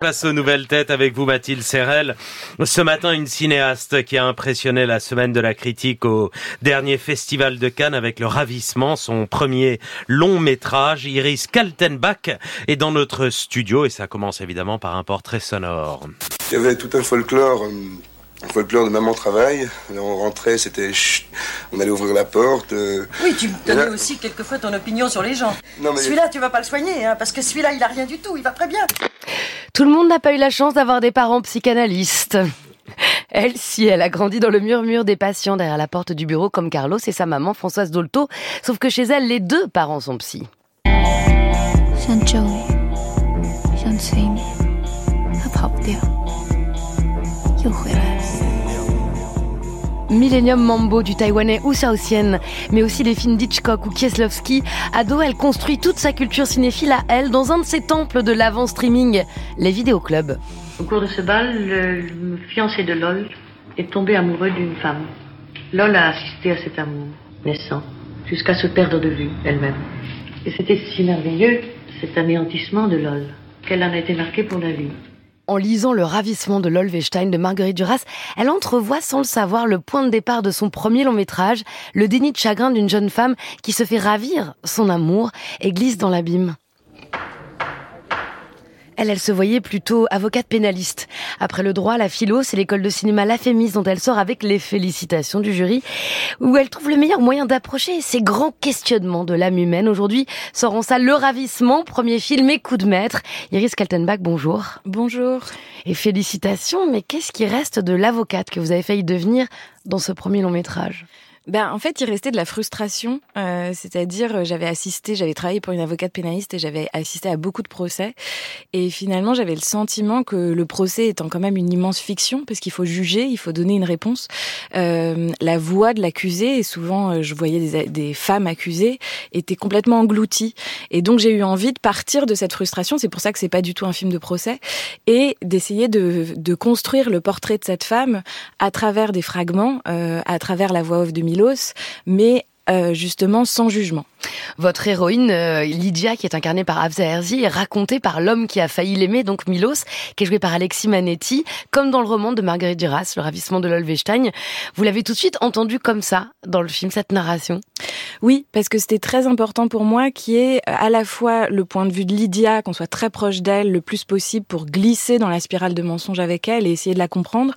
Place aux nouvelles têtes avec vous Mathilde Serrel. Ce matin, une cinéaste qui a impressionné la semaine de la critique au dernier festival de Cannes avec le ravissement, son premier long métrage, Iris Kaltenbach, est dans notre studio et ça commence évidemment par un portrait sonore. Il y avait tout un folklore euh, un folklore de maman travail. On rentrait, c'était on allait ouvrir la porte. Euh. Oui, tu me donnais aussi quelquefois ton opinion sur les gens. Non, mais... Celui-là, tu vas pas le soigner, hein, parce que celui-là, il a rien du tout, il va très bien. Tout le monde n'a pas eu la chance d'avoir des parents psychanalystes. Elle, si, elle a grandi dans le murmure des patients derrière la porte du bureau comme Carlos et sa maman Françoise Dolto, sauf que chez elle, les deux parents sont psy. Millennium Mambo du taïwanais ou Xiaoxian, mais aussi les films d'Hitchcock ou Kieslowski, ado, elle construit toute sa culture cinéphile à elle dans un de ses temples de l'avant streaming, les vidéoclubs. Au cours de ce bal, le fiancé de Lol est tombé amoureux d'une femme. Lol a assisté à cet amour naissant, jusqu'à se perdre de vue elle-même. Et c'était si merveilleux, cet anéantissement de Lol, qu'elle en a été marquée pour la vie. En lisant Le ravissement de Lolvestein de Marguerite Duras, elle entrevoit sans le savoir le point de départ de son premier long métrage, le déni de chagrin d'une jeune femme qui se fait ravir son amour et glisse dans l'abîme. Elle, elle se voyait plutôt avocate pénaliste. Après le droit, la philo, c'est l'école de cinéma La Fémis dont elle sort avec les félicitations du jury, où elle trouve le meilleur moyen d'approcher ces grands questionnements de l'âme humaine. Aujourd'hui, sort en salle Le Ravissement, premier film et coup de maître. Iris Kaltenbach, bonjour. Bonjour. Et félicitations, mais qu'est-ce qui reste de l'avocate que vous avez failli devenir dans ce premier long métrage? Ben, en fait, il restait de la frustration. Euh, C'est-à-dire, euh, j'avais assisté, j'avais travaillé pour une avocate pénaliste et j'avais assisté à beaucoup de procès. Et finalement, j'avais le sentiment que le procès étant quand même une immense fiction, parce qu'il faut juger, il faut donner une réponse. Euh, la voix de l'accusé, et souvent euh, je voyais des, des, femmes accusées, était complètement engloutie. Et donc, j'ai eu envie de partir de cette frustration. C'est pour ça que c'est pas du tout un film de procès. Et d'essayer de, de, construire le portrait de cette femme à travers des fragments, euh, à travers la voix off de Mais euh, justement sans jugement. Votre héroïne, euh, Lydia, qui est incarnée par Afza Herzi, est racontée par l'homme qui a failli l'aimer, donc Milos, qui est joué par Alexis Manetti, comme dans le roman de Marguerite Duras, Le ravissement de Lolvestein. Vous l'avez tout de suite entendu comme ça dans le film, cette narration Oui, parce que c'était très important pour moi, qui est à la fois le point de vue de Lydia, qu'on soit très proche d'elle le plus possible pour glisser dans la spirale de mensonges avec elle et essayer de la comprendre,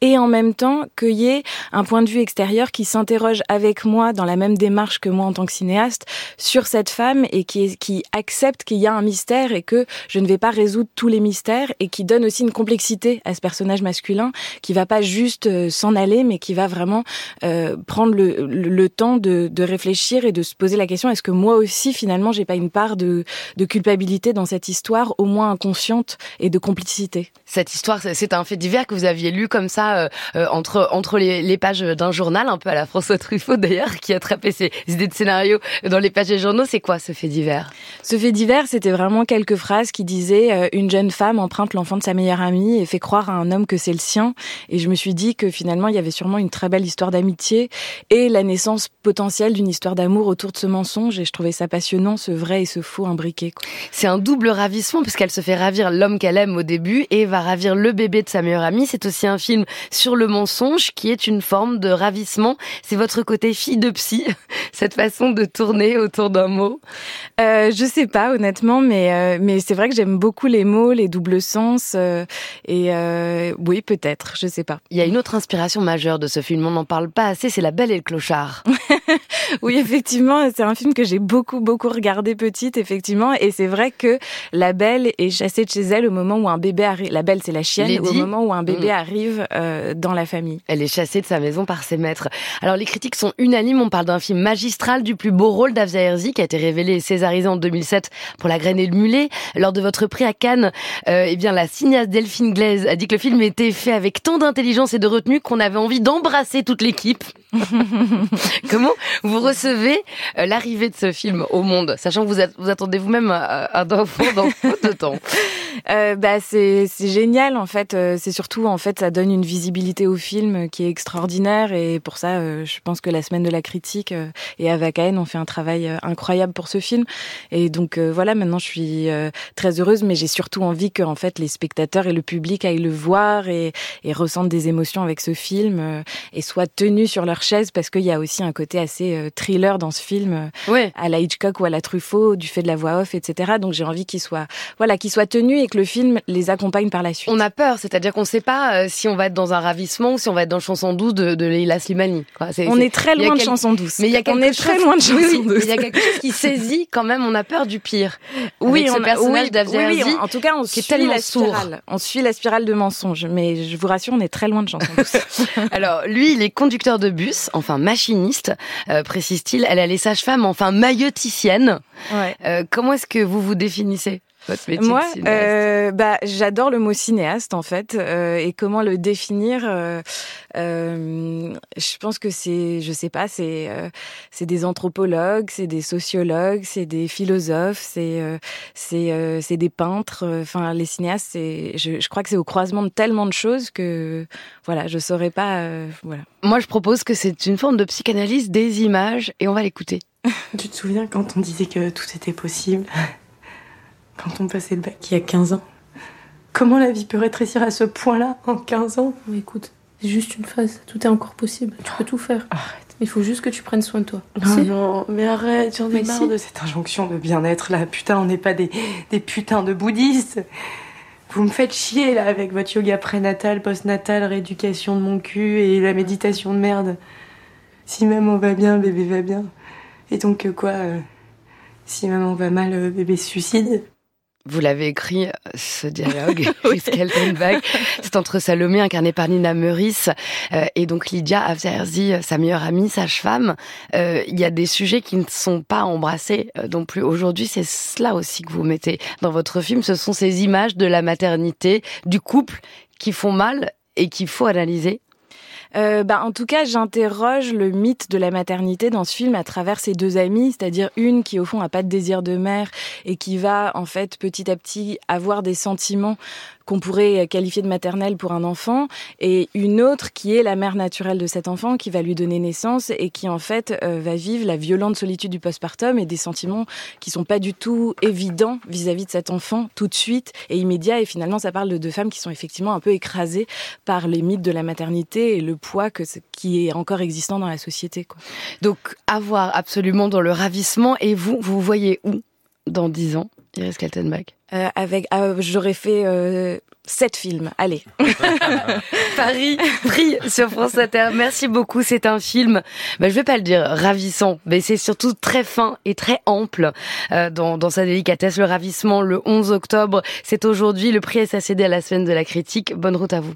et en même temps qu'il y ait un point de vue extérieur qui s'interroge avec moi dans la même démarche que moi en tant que cinéaste, sur cette femme et qui, qui accepte qu'il y a un mystère et que je ne vais pas résoudre tous les mystères et qui donne aussi une complexité à ce personnage masculin qui va pas juste euh, s'en aller mais qui va vraiment euh, prendre le, le, temps de, de, réfléchir et de se poser la question est-ce que moi aussi finalement j'ai pas une part de, de culpabilité dans cette histoire au moins inconsciente et de complicité? Cette histoire c'est un fait divers que vous aviez lu comme ça euh, entre entre les, pages d'un journal un peu à la François Truffaut d'ailleurs qui attrapait ses idées de scénario les pages des journaux, c'est quoi ce fait divers? Ce fait divers, c'était vraiment quelques phrases qui disaient euh, une jeune femme emprunte l'enfant de sa meilleure amie et fait croire à un homme que c'est le sien. Et je me suis dit que finalement, il y avait sûrement une très belle histoire d'amitié et la naissance potentielle d'une histoire d'amour autour de ce mensonge. Et je trouvais ça passionnant, ce vrai et ce faux imbriqué. C'est un double ravissement puisqu'elle se fait ravir l'homme qu'elle aime au début et va ravir le bébé de sa meilleure amie. C'est aussi un film sur le mensonge qui est une forme de ravissement. C'est votre côté fille de psy, cette façon de tourner autour d'un mot euh, Je sais pas honnêtement, mais euh, mais c'est vrai que j'aime beaucoup les mots, les doubles sens euh, et euh, oui peut-être, je sais pas. Il y a une autre inspiration majeure de ce film, on n'en parle pas assez, c'est La Belle et le Clochard. oui effectivement, c'est un film que j'ai beaucoup beaucoup regardé petite effectivement, et c'est vrai que La Belle est chassée de chez elle au moment où un bébé arrive. La Belle c'est la chienne, au moment où un bébé mm. arrive dans la famille. Elle est chassée de sa maison par ses maîtres. Alors les critiques sont unanimes, on parle d'un film magistral du plus beau rôle d'Afza Herzi, qui a été révélé et césarisé en 2007 pour La Graine et le Mulet. Lors de votre prix à Cannes, euh, eh bien, la cinéaste Delphine Glaise a dit que le film était fait avec tant d'intelligence et de retenue qu'on avait envie d'embrasser toute l'équipe. Comment vous recevez euh, l'arrivée de ce film au monde, sachant que vous, vous attendez vous-même un enfant dans peu de temps. Euh, bah c'est génial en fait. Euh, c'est surtout en fait ça donne une visibilité au film qui est extraordinaire. Et pour ça euh, je pense que la semaine de la critique euh, et avec Aen ont fait un travail incroyable pour ce film. Et donc voilà maintenant je suis très heureuse. Mais j'ai surtout envie que en fait les spectateurs et le public aillent le voir et, et ressentent des émotions avec ce film et soient tenus sur leur chaise. Parce qu'il y a aussi un côté assez thriller dans ce film ouais. à la Hitchcock ou à la Truffaut du fait de la voix off etc. Donc j'ai envie qu'ils soient voilà qu'ils soient tenus et que le film les accompagne par la suite. On a peur, c'est-à-dire qu'on ne sait pas euh, si on va être dans un ravissement ou si on va être dans Chanson douce de, de Leila Slimani. Quoi. on est, très loin de Chanson douce. Mais il y a on est très loin de Chanson douce. Il y a quelque chose qui saisit quand même. On a peur du pire. Oui, on ce personnage oui, oui, en tout cas, on suit la spirale. On suit la spirale de mensonges. Mais je vous rassure, on est très loin de Chanson douce. Alors lui, il est conducteur de bus, enfin machiniste, euh, précise-t-il. Elle a les sages-femmes, enfin mailloticienne. Ouais. Euh, comment est-ce que vous vous définissez? Moi, euh, bah, j'adore le mot cinéaste en fait, euh, et comment le définir. Euh, euh je pense que c'est, je sais pas, c'est euh, c'est des anthropologues, c'est des sociologues, c'est des philosophes, c'est euh, c'est c'est des peintres. Enfin, les cinéastes, c'est, je, je crois que c'est au croisement de tellement de choses que voilà, je saurais pas. voilà. Moi, je propose que c'est une forme de psychanalyse des images, et on va l'écouter. tu te souviens quand on disait que tout était possible? Quand on passait le bac il y a 15 ans. Comment la vie peut rétrécir à ce point-là en 15 ans? Écoute, c'est juste une phase, tout est encore possible, tu peux tout faire. Arrête. Il faut juste que tu prennes soin de toi. Non, non, mais arrête, j'en ai marre de cette injonction de bien-être là. Putain, on n'est pas des, des putains de bouddhistes. Vous me faites chier là avec votre yoga prénatal, postnatal, rééducation de mon cul et la méditation de merde. Si maman va bien, bébé va bien. Et donc euh, quoi euh, Si maman va mal, euh, bébé se suicide? Vous l'avez écrit, ce dialogue, C'est entre Salomé, incarné par Nina Meurice, euh, et donc Lydia Afzerzi, sa meilleure amie, sage-femme. Euh, il y a des sujets qui ne sont pas embrassés euh, non plus. Aujourd'hui, c'est cela aussi que vous mettez dans votre film. Ce sont ces images de la maternité, du couple, qui font mal et qu'il faut analyser euh, bah, en tout cas, j'interroge le mythe de la maternité dans ce film à travers ces deux amies, c'est-à-dire une qui au fond a pas de désir de mère et qui va en fait petit à petit avoir des sentiments qu'on pourrait qualifier de maternelle pour un enfant, et une autre qui est la mère naturelle de cet enfant, qui va lui donner naissance et qui en fait euh, va vivre la violente solitude du postpartum et des sentiments qui sont pas du tout évidents vis-à-vis de cet enfant tout de suite et immédiat. Et finalement, ça parle de deux femmes qui sont effectivement un peu écrasées par les mythes de la maternité et le poids qui est encore existant dans la société. Donc, avoir absolument dans le ravissement. Et vous, vous voyez où dans dix ans Iris Kaltenbach? Euh, avec, euh, j'aurais fait euh, sept films. Allez. Paris, prix sur France Inter. Merci beaucoup. C'est un film, ben, je vais pas le dire ravissant, mais c'est surtout très fin et très ample euh, dans, dans sa délicatesse. Le ravissement, le 11 octobre, c'est aujourd'hui. Le prix est cédé à la semaine de la critique. Bonne route à vous.